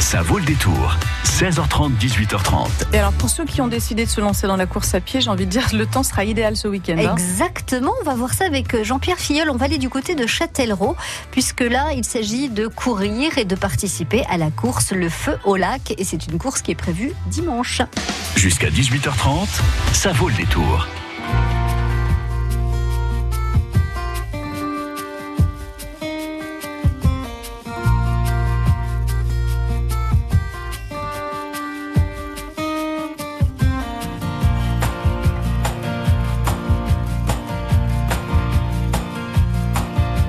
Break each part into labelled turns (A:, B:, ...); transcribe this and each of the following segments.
A: Ça vaut le détour. 16h30, 18h30.
B: Et alors pour ceux qui ont décidé de se lancer dans la course à pied, j'ai envie de dire le temps sera idéal ce week-end. hein.
C: Exactement, on va voir ça avec euh, Jean-Pierre Filleul. On va aller du côté de Châtellerault, puisque là, il s'agit de courir et de participer à la course Le Feu au lac. Et c'est une course qui est prévue dimanche.
A: Jusqu'à 18h30, ça vaut le détour.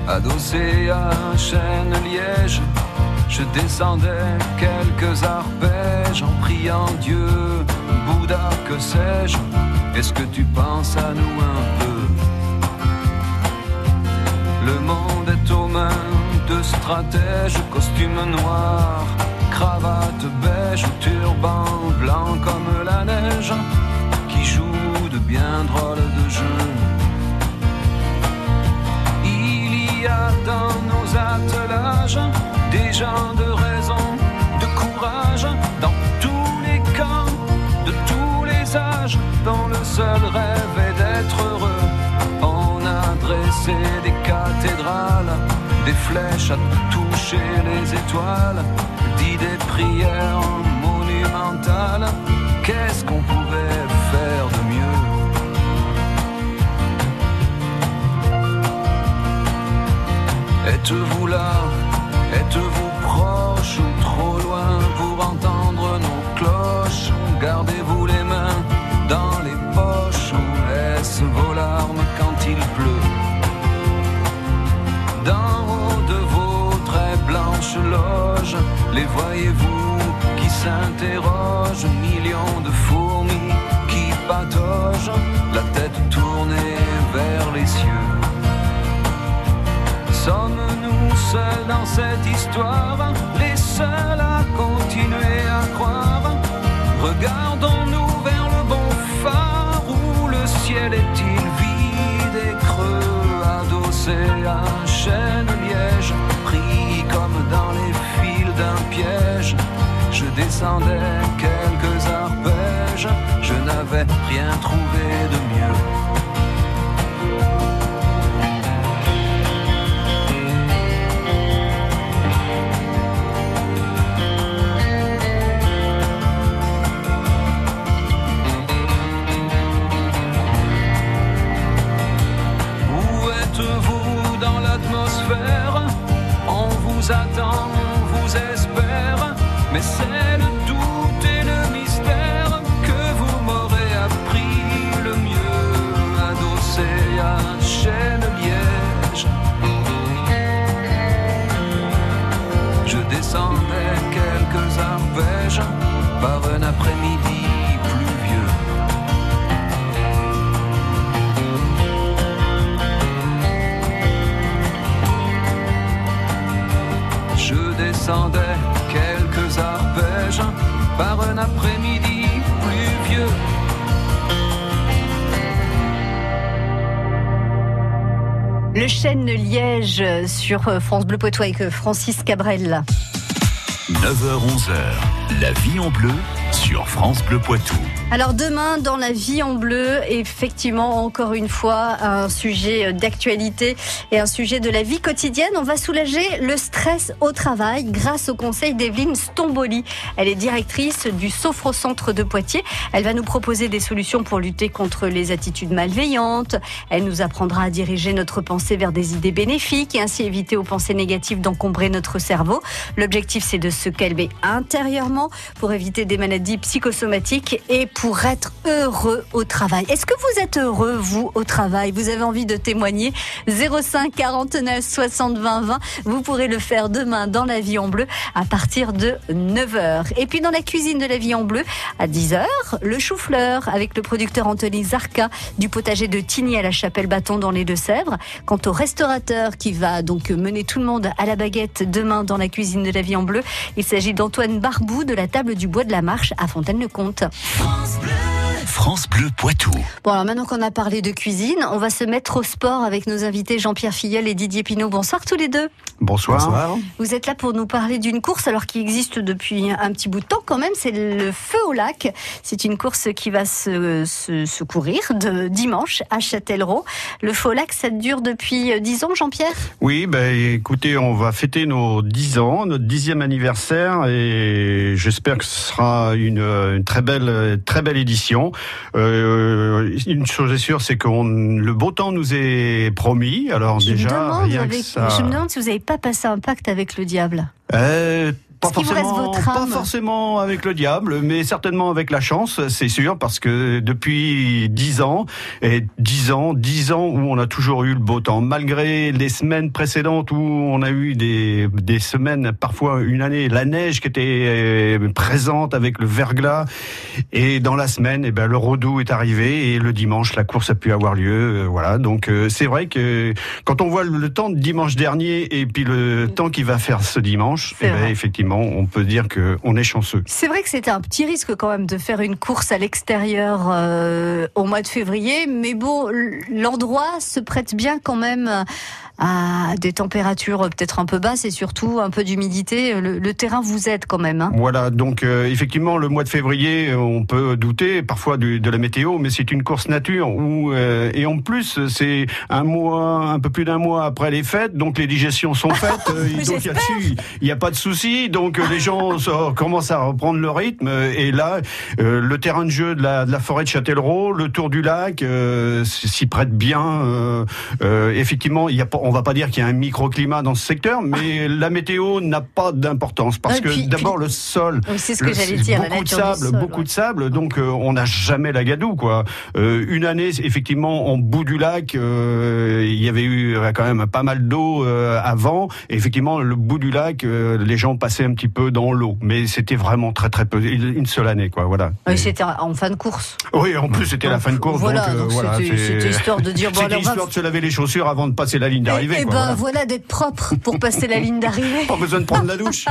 D: Adossé à un chêne liège, je descendais quelques arpèges en priant Dieu, Bouddha, que sais-je, est-ce que tu penses à nous un peu? Le monde est aux mains de stratèges, costume noir, cravate beige, turban blanc comme la neige, qui joue de bien drôles de jeux. Dans nos attelages des gens de raison, de courage, dans tous les camps, de tous les âges, dont le seul rêve est d'être heureux. On a dressé des cathédrales, des flèches à toucher les étoiles, dit des prières monumentales. Qu'est-ce qu'on pouvait faire Êtes-vous là? Êtes-vous proche ou trop loin pour entendre nos cloches? Gardez-vous les mains dans les poches? Ou est-ce vos larmes quand il pleut? D'en haut de vos très blanches loges, les voyez-vous qui s'interrogent? Millions de fourmis qui pataugent, la tête tournée vers les cieux. Sommes-nous seuls dans cette histoire, les seuls à continuer à croire? Regardons-nous vers le bon phare où le ciel est-il vide et creux, adossé à un chêne liège, pris comme dans les fils d'un piège. Je descendais quelques arpèges, je n'avais rien trouvé
C: Sur euh, France Bleu Poitou avec euh, Francis Cabrel.
A: 9h-11h, la vie en bleu sur France Bleu Poitou.
C: Alors demain, dans la vie en bleu, effectivement, encore une fois, un sujet d'actualité et un sujet de la vie quotidienne. On va soulager le stress au travail grâce au conseil d'Evelyne Stomboli. Elle est directrice du Sophro-Centre de Poitiers. Elle va nous proposer des solutions pour lutter contre les attitudes malveillantes. Elle nous apprendra à diriger notre pensée vers des idées bénéfiques et ainsi éviter aux pensées négatives d'encombrer notre cerveau. L'objectif, c'est de se calmer intérieurement pour éviter des maladies psychosomatiques et pour être heureux au travail. Est-ce que vous êtes heureux, vous, au travail? Vous avez envie de témoigner? 05 49 60 20 20. Vous pourrez le faire demain dans la vie en bleu à partir de 9h. Et puis dans la cuisine de la vie en bleu, à 10h, le chou-fleur avec le producteur Anthony Zarka du potager de Tigny à la Chapelle Bâton dans les Deux-Sèvres. Quant au restaurateur qui va donc mener tout le monde à la baguette demain dans la cuisine de la vie en bleu, il s'agit d'Antoine Barbou de la table du bois de la Marche à Fontaine-le-Comte.
A: Poitou.
C: Bon, alors maintenant qu'on a parlé de cuisine, on va se mettre au sport avec nos invités Jean-Pierre Filleul et Didier Pinot. Bonsoir tous les deux.
E: Bonsoir.
C: Vous êtes là pour nous parler d'une course alors qui existe depuis un petit bout de temps quand même. C'est le Feu au lac. C'est une course qui va se, se, se courir de dimanche à Châtellerault. Le Feu au lac, ça dure depuis 10 ans, Jean-Pierre?
E: Oui, ben écoutez, on va fêter nos 10 ans, notre dixième anniversaire, et j'espère que ce sera une, une très belle, très belle édition. Euh, une chose est sûre, c'est que le beau temps nous est promis. Alors
C: je
E: déjà,
C: me demande
E: rien
C: avec-
E: que ça-
C: Je me demande si vous n'avez pas passé un pacte avec le diable.
E: Euh, pas forcément, pas forcément avec le diable, mais certainement avec la chance, c'est sûr, parce que depuis dix ans, et dix ans, dix ans où on a toujours eu le beau temps, malgré les semaines précédentes où on a eu des, des semaines, parfois une année, la neige qui était euh, présente avec le verglas, et dans la semaine, eh ben, le redoux est arrivé, et le dimanche, la course a pu avoir lieu, euh, voilà. Donc euh, c'est vrai que quand on voit le, temps de dimanche dernier et puis le temps qu'il va faire ce dimanche,
C: C'est
E: eh ben,
C: vrai.
E: On peut dire que on est chanceux.
C: C'est vrai que c'était un petit risque quand même de faire une course à l'extérieur euh, au mois de février, mais bon, l'endroit se prête bien quand même à des températures peut-être un peu basses et surtout un peu d'humidité. Le, le terrain vous aide quand même. Hein.
E: Voilà, donc euh, effectivement, le mois de février, euh, on peut douter parfois du- de la météo, mais c'est une course nature où euh, et en plus c'est un mois, un peu plus d'un mois après les fêtes, donc les digestions sont faites, euh, donc là-dessus, il n'y a pas de souci, donc euh, les gens commencent à reprendre le rythme et là, euh, le terrain de jeu de la, de la forêt de Châtellerault, le tour du lac, euh, s'y prête bien. euh, euh, effectivement, il y a pas, on va pas dire qu'il y a un microclimat dans ce secteur, mais la météo n'a pas d'importance parce que d'abord le sol.
C: Oui, c'est ce que j'allais dire. la
E: Beaucoup de
C: nature du
E: sable,
C: sol,
E: beaucoup
C: ouais.
E: de sable, donc euh, on n'a jamais la gadoue quoi. Euh, une année, effectivement, en bout du lac, euh, il y avait eu quand même pas mal d'eau avant. Et effectivement, le bout du lac, les gens passaient un petit peu dans l'eau, mais c'était vraiment très très peu, une seule année quoi. Voilà.
C: Oui,
E: Et-
C: c'était en fin de course.
E: oui, en plus c'était la fin de course,
C: Voilà,
E: donc,
C: donc
E: voilà,
C: c'était histoire de dire bon, alors,
E: histoire de se laver les chaussures avant de passer la ligne d'arrivée.
C: Eh
E: quoi,
C: ben
E: voilà.
C: voilà d'être propre pour passer la ligne d'arrivée.
E: Pas besoin de prendre la douche.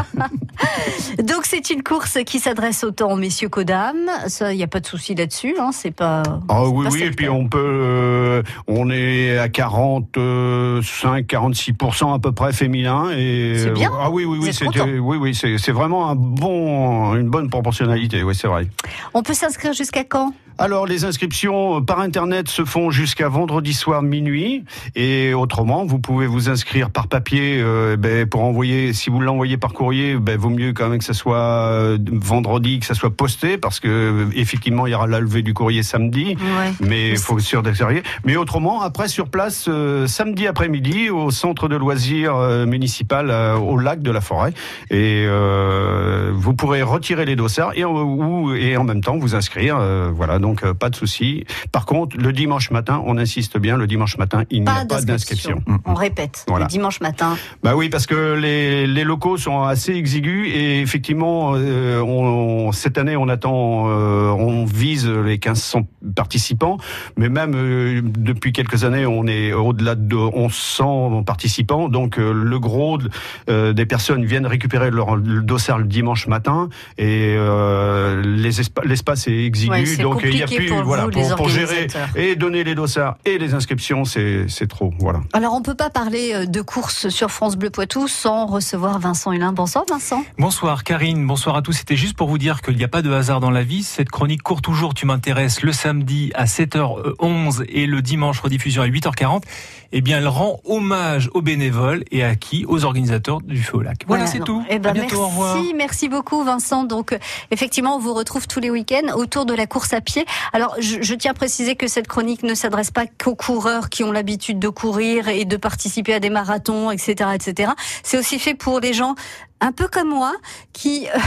C: Donc c'est une course qui s'adresse autant aux messieurs qu'aux dames. Ça, il n'y a pas de souci là-dessus. Hein, c'est pas.
E: Ah
C: c'est
E: oui,
C: pas
E: oui, et puis on peut, euh, on est à 45, 46% à peu près féminin et
C: C'est bien.
E: ah oui, oui, oui,
C: content.
E: oui, oui, c'est, c'est vraiment un bon, une bonne proportionnalité, oui, c'est vrai.
C: On peut s'inscrire jusqu'à quand?
E: Alors les inscriptions par internet se font jusqu'à vendredi soir minuit et autrement vous pouvez vous inscrire par papier euh, ben, pour envoyer si vous l'envoyez par courrier ben, vaut mieux quand même que ça soit euh, vendredi que ça soit posté parce que euh, effectivement il y aura la levée du courrier samedi
C: Ouais.
E: mais il faut sûr d'être sérieux. Mais autrement, après sur place, euh, samedi après-midi, au centre de loisirs euh, municipal euh, au lac de la Forêt, et euh, vous pourrez retirer les dossards et, en- ou, et en même temps vous inscrire. euh, voilà, donc euh, pas de souci. Par contre, le dimanche matin, on insiste bien, le dimanche matin, il n'y a pas d'inscription.
C: On répète.
E: Voilà.
C: Le dimanche matin.
E: Bah oui, parce que les, les locaux sont assez exigus et effectivement, euh, on, cette année, on attend, euh, on vise les 1500 participants, mais même euh, depuis quelques années, on est au-delà de 1100 participants. Donc euh, le gros de- euh, des personnes viennent récupérer leur le dossard le dimanche matin et euh, les espa- l'espace est exigu,
C: Ouais,
E: donc il y a plus
C: pour
E: voilà
C: vous,
E: pour, pour gérer et donner les dossards et les inscriptions, c'est c'est trop. Voilà.
C: Alors on peut pas parler euh, de course sur France Bleu Poitou sans recevoir Vincent Hulin. Bonsoir Vincent.
F: Bonsoir Karine, bonsoir à tous. C'était juste pour vous dire qu'il n'y a pas de hasard dans la vie. Cette chronique court toujours, tu m'intéresses, le samedi à 7h11 et le dimanche rediffusion à 8h40. Eh bien, elle rend hommage aux bénévoles et à qui Aux organisateurs du Feu au Lac. Voilà, c'est tout.
C: Eh ben,
F: à bientôt, au revoir.
C: merci, merci beaucoup Vincent. Donc effectivement, on vous retrouve tous les week-ends autour de la course à pied. Alors je, je tiens à préciser que cette chronique ne s'adresse pas qu'aux coureurs qui ont l'habitude de courir et de participer à des marathons, etc., etc. C'est aussi fait pour les gens un peu comme moi, qui euh,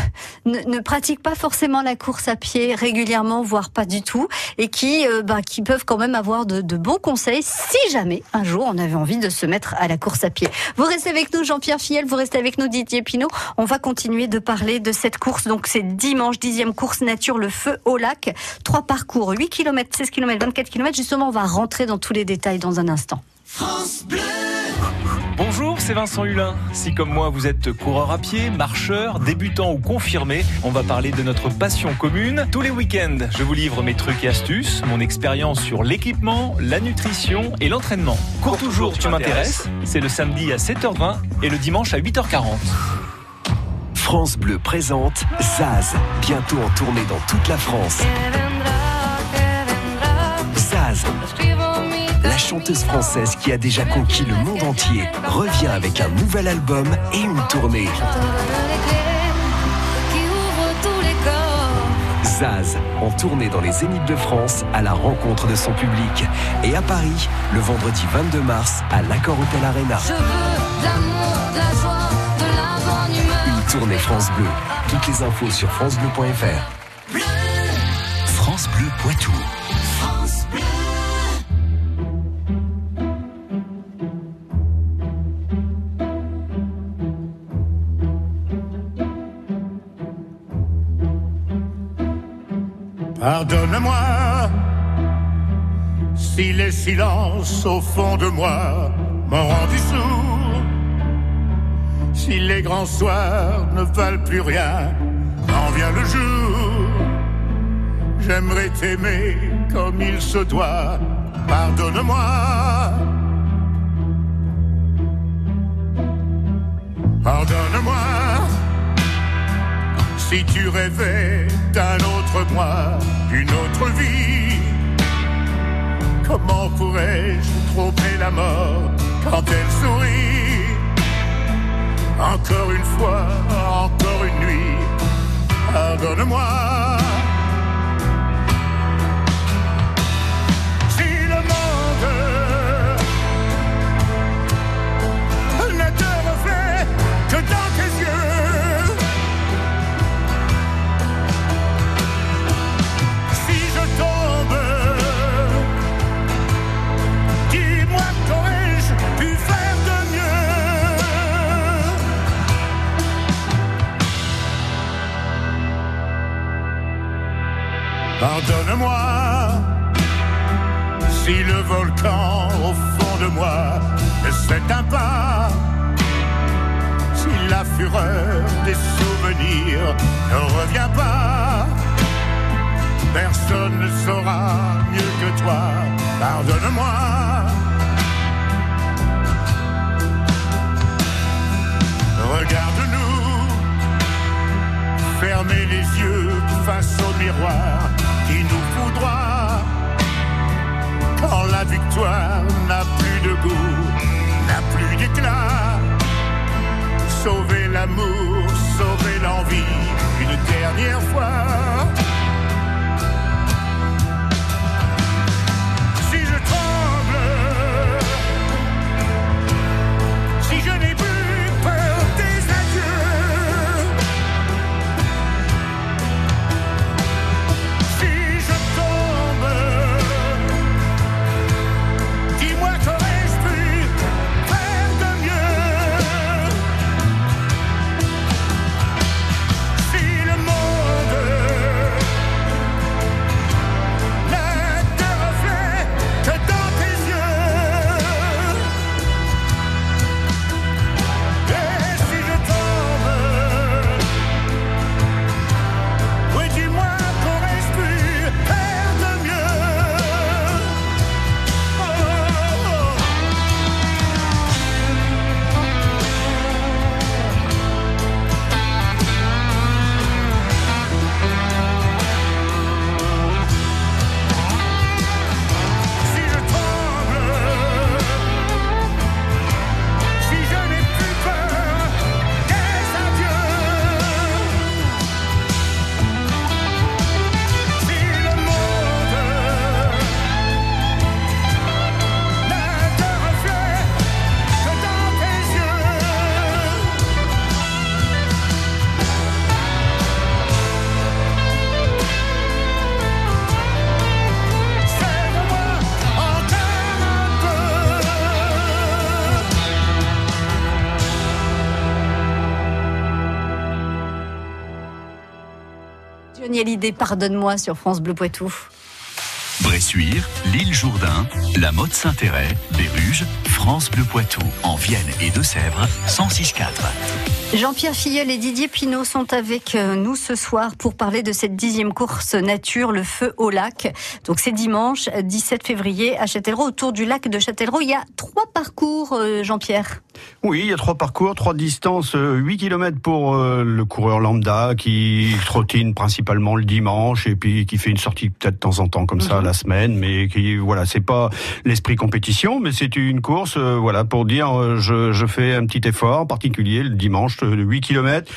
C: ne, ne pratiquent pas forcément la course à pied régulièrement, voire pas du tout, et qui, euh, bah, qui peuvent quand même avoir de, de bons conseils si jamais un jour on avait envie de se mettre à la course à pied. Vous restez avec nous, Jean-Pierre Fiel, vous restez avec nous, Didier Pinot. On va continuer de parler de cette course. Donc c'est dimanche, dixième course nature, le feu au lac. Trois parcours, 8 km, 16 km, 24 km. Justement, on va rentrer dans tous les détails dans un instant.
G: France Bleu.
F: Bonjour, c'est Vincent Hulin. Si comme moi vous êtes coureur à pied, marcheur, débutant ou confirmé, on va parler de notre passion commune. Tous les week-ends, je vous livre mes trucs et astuces, mon expérience sur l'équipement, la nutrition et l'entraînement. Cours toujours, tu m'intéresses. C'est le samedi à 7h20 et le dimanche à 8h40.
A: France Bleu présente Zaz, bientôt en tournée dans toute la France. Chanteuse française qui a déjà conquis le monde entier, revient avec un nouvel album et une tournée. Zaz, en tournée dans les Zéniths de France à la rencontre de son public. Et à Paris, le vendredi 22 mars, à l'Accord Hotel Arena. Une tournée France Bleu. Toutes les infos sur FranceBleu.fr. France Bleu Poitou.
G: Pardonne-moi si les silences au fond de moi m'ont rendu sourd. Si les grands soirs ne valent plus rien, quand vient le jour, j'aimerais t'aimer comme il se doit. Pardonne-moi. Pardonne-moi si tu rêvais d'un autre moi, d'une autre vie. Comment pourrais-je tromper la mort quand elle sourit? Encore une fois, encore une nuit, pardonne-moi. Si le monde refait que dans tes yeux, volcan au fond de moi ne s'éteint pas, si la fureur des souvenirs ne revient pas. Personne ne saura mieux que toi. Pardonne-moi. Regarde-nous, fermez les yeux face au miroir n'a plus de goût, n'a plus d'éclat. Sauver l'amour, sauver l'envie, une dernière fois.
C: Pardonne-moi sur France Bleu Poitou.
H: Bressuire, l'île Jourdain, la Motte Saint-Héret, Béruges, France Bleu Poitou, en Vienne et Deux-Sèvres, 106.4.
C: Jean-Pierre Filleul et Didier Pinot sont avec euh, nous ce soir pour parler de cette dixième course nature, le feu au lac. Donc c'est dimanche 17 février à Châtellerault, autour du lac de Châtellerault. Il y a trois parcours, euh, Jean-Pierre.
E: Oui, il y a trois parcours, trois distances, 8 km pour euh, le coureur lambda qui trottine principalement le dimanche et puis qui fait une sortie peut-être de temps en temps comme ça. Semaine, mais qui voilà, c'est pas l'esprit compétition, mais c'est une course euh, voilà pour dire euh, je, je fais un petit effort particulier le dimanche euh, de 8 km.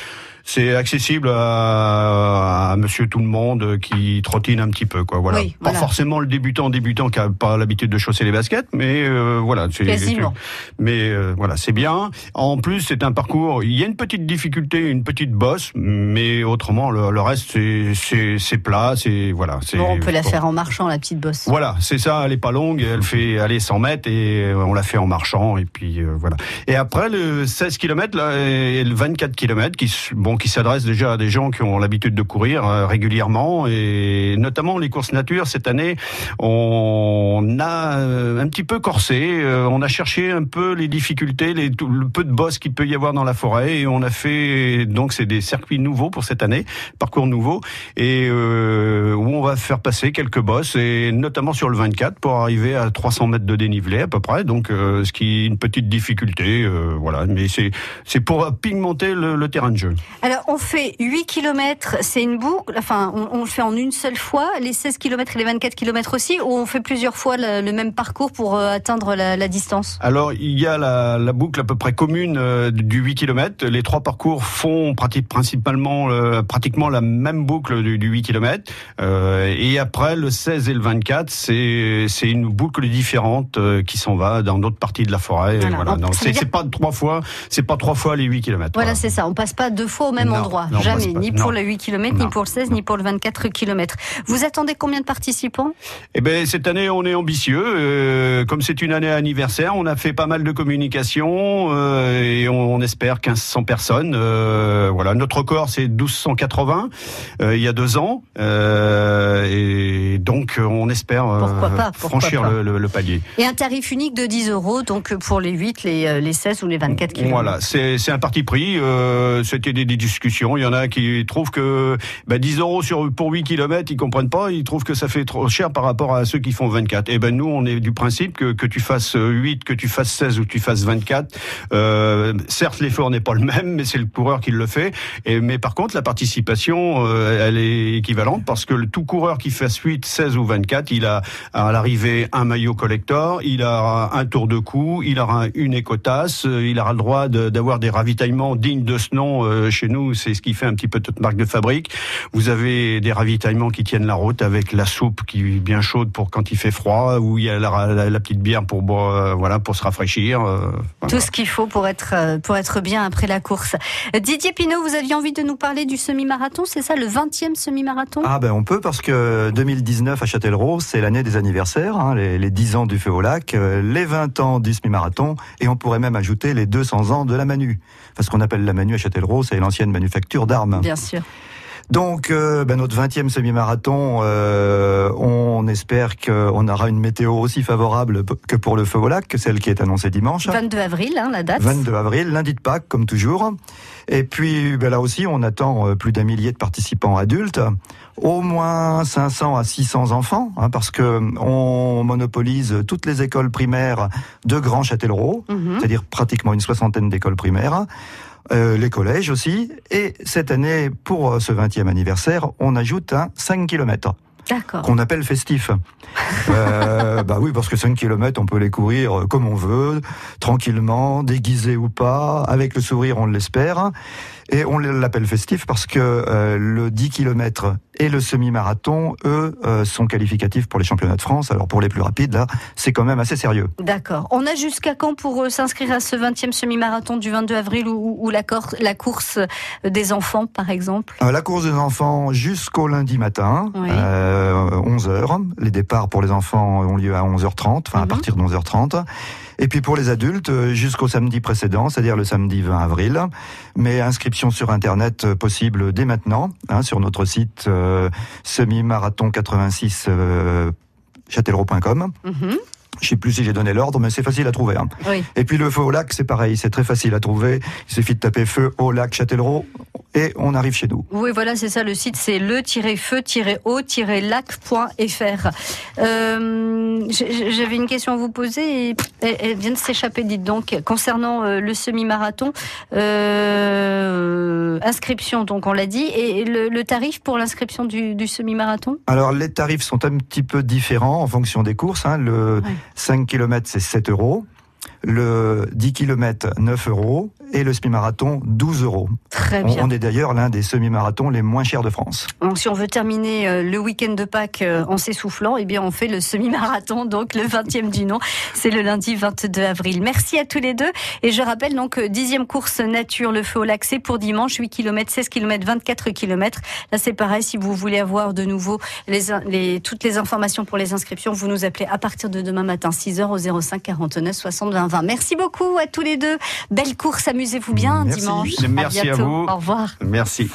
E: C'est accessible à, à Monsieur tout le monde qui trottine un petit peu quoi. Voilà,
C: Oui,
E: pas forcément le débutant débutant qui a pas l'habitude de chausser les baskets, mais euh, voilà, c'est
C: Quasiment.
E: mais euh, voilà, c'est bien. En plus, c'est un parcours. Il y a une petite difficulté, une petite bosse, mais autrement, le, le reste, c'est c'est plat. C'est voilà.
C: Bon, on peut la
E: bon.
C: faire en marchant, la petite bosse.
E: Voilà, c'est ça. Elle est pas longue. Elle fait aller 100 mètres et euh, on la fait en marchant et puis euh, voilà. Et après le 16 km là et le 24 km qui s- bon qui s'adresse déjà à des gens qui ont l'habitude de courir euh, régulièrement et notamment les courses nature cette année on a euh, un petit peu corsé. Euh, on a cherché un peu les difficultés, les, le peu de bosses qu'il peut y avoir dans la forêt et on a fait donc c'est des circuits nouveaux pour cette année, parcours nouveaux et euh, où on va faire passer quelques bosses et notamment sur le 24 pour arriver à 300 mètres de dénivelé à peu près. Donc euh, ce qui est une petite difficulté, euh, voilà. Mais c'est c'est pour pigmenter le, le terrain de jeu.
C: Alors, on fait 8 km, c'est une boucle, enfin, on, on le fait en une seule fois, les 16 km et les 24 km aussi, ou on fait plusieurs fois le, le même parcours pour euh, atteindre la, la distance?
E: Alors, il y a la, la boucle à peu près commune euh, du 8 km. Les trois parcours font pratique, principalement euh, pratiquement la même boucle du, du 8 km. Et après, le 16 et le 24, c'est une boucle différente qui s'en va dans d'autres parties de la forêt.
C: Voilà.
E: Voilà.
C: Dire-
E: c'est pas trois fois, c'est pas trois fois les 8 km.
C: Voilà, c'est ça. On passe pas deux fois au même
E: Non,
C: endroit.
E: non,
C: Jamais.
E: pas.
C: Ni
E: Non.
C: pour le 8 km, ni pour le 16, ni pour le 24 km. Vous attendez combien de participants?
E: Eh ben cette année on est ambitieux. Euh, comme c'est une année anniversaire, on a fait pas mal de communication euh, et on, on espère 1500 personnes. Euh, voilà, notre record c'est 1280 euh, il y a deux ans et donc on espère
C: pas,
E: franchir
C: pas.
E: Le, le- le palier.
C: Et un tarif unique de 10 euros, donc pour les 8, les, les 16 ou les 24 km.
E: Voilà, c'est un parti pris. C'était des, des Il y en a qui trouvent que bah, 10 euros sur pour 8 km, ils comprennent pas. Ils trouvent que ça fait trop cher par rapport à ceux qui font 24. Et ben nous, on est du principe que que tu fasses 8, que tu fasses 16 ou que tu fasses 24. Euh, certes, l'effort n'est pas le même, mais c'est le coureur qui le fait. Mais par contre, la participation, euh, elle est équivalente parce que tout coureur qui fasse 8, 16 ou 24, il a à l'arrivée un maillot collector, il aura un tour de cou, il aura une écotasse, euh, il aura le droit d'avoir des ravitaillements dignes de ce nom. euh, Chez nous, c'est ce qui fait un petit peu toute marque de fabrique. Vous avez des ravitaillements qui tiennent la route avec la soupe qui est bien chaude pour quand il fait froid, où il y a la, la- la petite bière pour boire, euh, voilà, pour se rafraîchir. euh, voilà.
C: Tout ce qu'il faut pour être, euh, pour être bien après la course. Didier Pinot, vous aviez envie de nous parler du semi-marathon, c'est ça, le 20e semi-marathon?
I: Ah ben on peut parce que 2019 à Châtellerault, c'est l'année des anniversaires, hein, les, les 10 ans du feu au lac, les 20 ans du semi-marathon, et on pourrait même ajouter les 200 ans de la Manu. Parce qu'on appelle la Manu à Châtellerault, c'est l'ancienne manufacture d'armes.
C: Bien sûr.
I: Donc euh, ben, notre 20e semi-marathon, euh, on espère qu'on aura une météo aussi favorable que pour le feu au lac, que celle qui est annoncée dimanche.
C: 22 avril, hein, la date.
I: 22 avril, lundi de Pâques, comme toujours. Et puis ben là aussi, on attend euh, plus d'un millier de participants adultes, au moins 500 à 600 enfants, hein, parce que on monopolise toutes les écoles primaires de Grand Châtellerault,
C: Mhm.
I: c'est-à-dire pratiquement une soixantaine d'écoles primaires. Euh, les collèges aussi, et cette année, pour euh, ce 20e anniversaire, on ajoute un 5 km
C: D'accord.
I: qu'on appelle festif. Euh, bah oui, parce que 5 km, on peut les courir euh, comme on veut, tranquillement, déguisé ou pas, avec le sourire, on l'espère. Et on l'appelle festif parce que euh, le 10 km et le semi-marathon, eux, euh, sont qualificatifs pour les championnats de France. Alors pour les plus rapides, là, c'est quand même assez sérieux.
C: D'accord. On a jusqu'à quand pour euh, s'inscrire à ce 20e semi-marathon du 22 avril ou, ou la, cor- la course euh, des enfants, par exemple?
I: Euh, la course des enfants jusqu'au lundi matin,
C: Oui.
I: euh, 11h. Les départs pour les enfants ont lieu à 11h30, enfin à
C: Mhm.
I: partir de 11h30. Et puis pour les adultes, jusqu'au samedi précédent, c'est-à-dire le samedi 20 avril. Mais inscription sur Internet possible dès maintenant, hein, sur notre site semi-marathon 86. euh, châtellerault.com.
C: Mhm.
I: Je sais plus si j'ai donné l'ordre, mais c'est facile à trouver. hein.
C: Oui.
I: Et puis le feu au lac, c'est pareil, c'est très facile à trouver. Il suffit de taper feu au lac Châtellerault et on arrive chez nous.
C: Oui, voilà, c'est ça. Le site, c'est le-feu-au-lac.fr. Euh, J'avais une question à vous poser et elle, vient de s'échapper, dites donc, concernant euh, le semi-marathon. Euh, inscription, donc on l'a dit, et le, le tarif pour l'inscription du, du semi-marathon?
I: Alors les tarifs sont un petit peu différents en fonction des courses. hein. Le
C: Ouais.
I: 5 km, c'est 7 euros. Le 10 km, 9 euros. Et le semi-marathon, 12 euros.
C: Très bien.
I: on est d'ailleurs l'un des semi-marathons les moins chers de France.
C: Donc, si on veut terminer euh, le week-end de Pâques euh, en s'essoufflant, eh bien, on fait le semi-marathon, donc le 20e du nom. C'est le lundi 22 avril. Merci à tous les deux. Et je rappelle donc, euh, dixième course nature, le feu au lac, c'est pour dimanche, 8 km, 16 km, 24 km. Là, c'est pareil, si vous voulez avoir de nouveau les, in- les, toutes les informations pour les inscriptions, vous nous appelez à partir de demain matin, 6h au 05 49 60 20 20. Merci beaucoup à tous les deux. Belle course, amusez-vous bien
I: Merci.
C: dimanche.
E: Merci à
C: bientôt.
E: vous.
C: Au revoir.
E: Merci.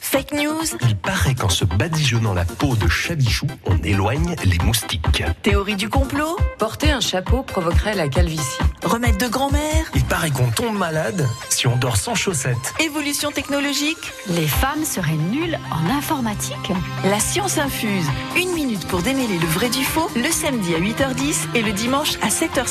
J: Fake news Il paraît qu'en se badigeonnant la peau de chabichou, on éloigne les moustiques.
K: Théorie du complot Porter un chapeau provoquerait la calvitie. Remède de grand-mère
J: Il paraît qu'on tombe malade si on dort sans chaussettes.
K: Évolution technologique
C: Les femmes seraient nulles en informatique.
K: La science infuse. Une minute pour démêler le vrai du faux, le samedi à 8h10 et le dimanche à 7h50.